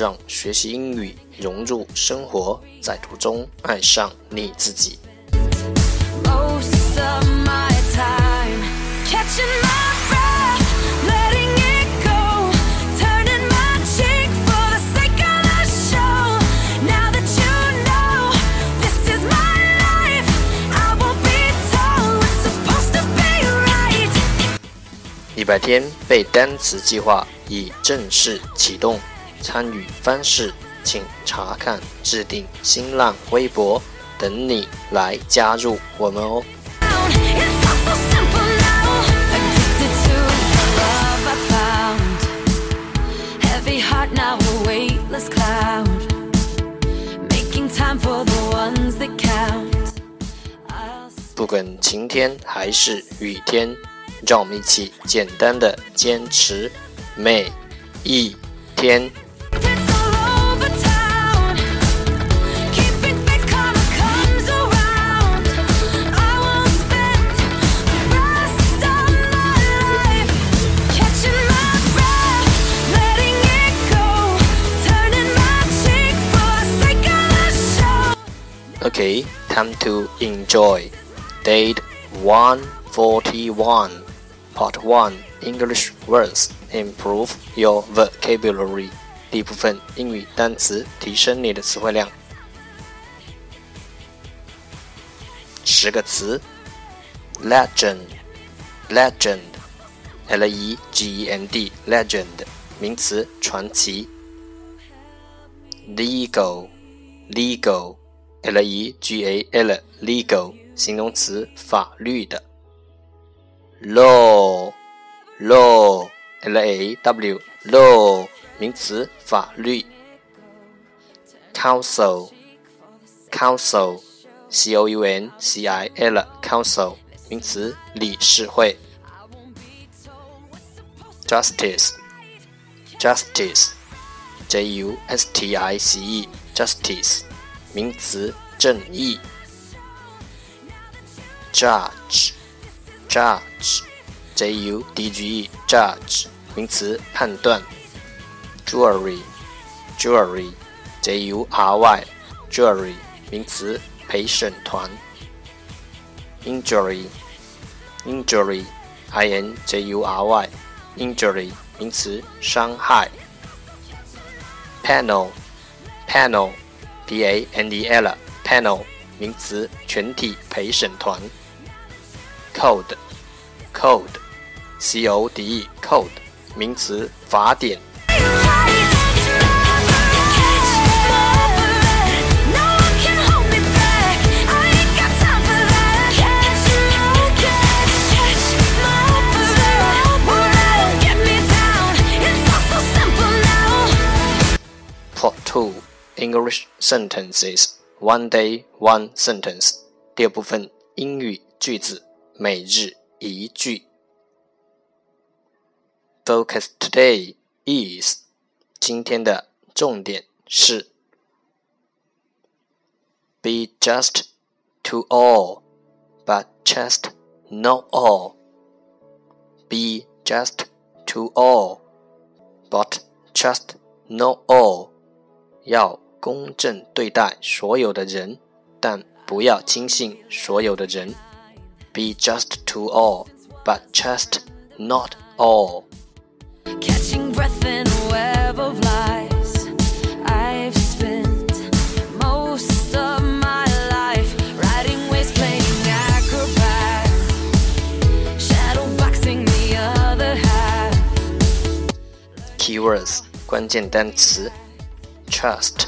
让学习英语融入生活，在途中爱上你自己。Most of my time catching my breath, letting it go, turning my cheek for the sake of the show. Now that you know this is my life, I won't be told what's supposed to be right. 一百天背单词计划已正式启动，参与方式请查看置顶新浪微博，等你来加入我们哦。不管晴天还是雨天，让我们一起简单的坚持每一天。show. Okay, time to enjoy. Date 141. Part 1 English words. Improve your vocabulary. 第一部分英语单词，提升你的词汇量。十个词，legend，legend，l-e-g-e-n-d legend，名词，传奇。 L E G A L，legal，形容词，法律的。law，law，l-a-w law，名词，法律。council，council，c-o-u-n-c-i-l council，名词，理事会。justice，justice，j-u-s-t-i-c-e justice，名词，正义。judge，judge，j-u-d-g-e judge，名词，判断。jewelry，jewelry，j-u-r-y，jewelry，名词，陪审团。injury，injury，i-n-j-u-r-y，injury，名词，伤害，panel，panel。P A N D L panel 名词，全体陪审团。code，code，c-o-d-e，code，名词，法典。English Sentences One Day One Sentence 第二部分英语句子每日一句。Focus today is 今天的重点是 Be just to all, but just not all. Be just to all, but just not all. 要 公正对待所有的人，但不要轻信所有的人。Be just to all, but just not all. Catching breath in a web of lies. I've spent most of my life riding waves, playing acrobat. Shadow boxing the other half. Keywords 关键单词：trust,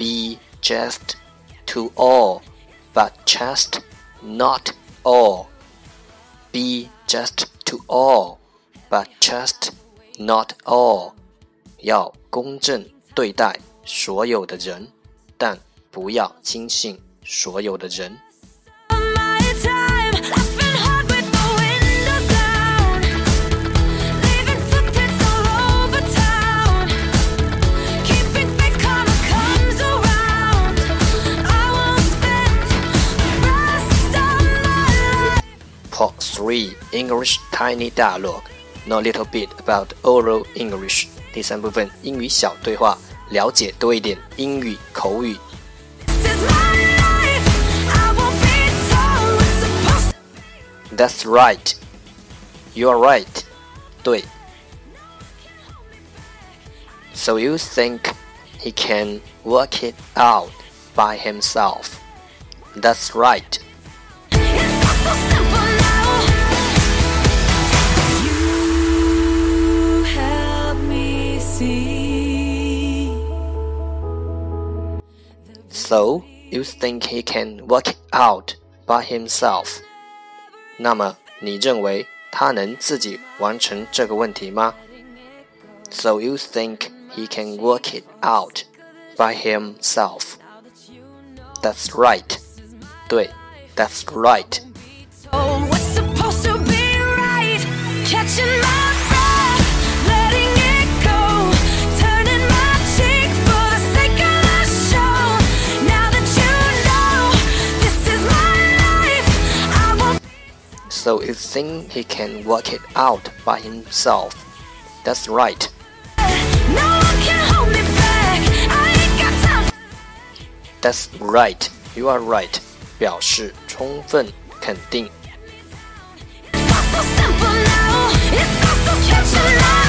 Be just to all, but just not all. Be just to all, but just not all. 要公正对待所有的人，但不要轻信所有的人。3 English Tiny Dialogue Know a little bit about oral English 第三部分英语小对话，了解多一点英语口语。 This is my life. I won't be told what's supposed to That's right. You are right. 对。So you think he can work it out by himself? That's right. So you think he can work it out by himself? 那么你认为他能自己完成这个问题吗？So you think he can work it out by himself? That's right. 对，That's right. So you think he can work it out by himself? That's right. No one can hold me back. I ain't got time. That's right. You are right. 表示充分肯定。 It's all so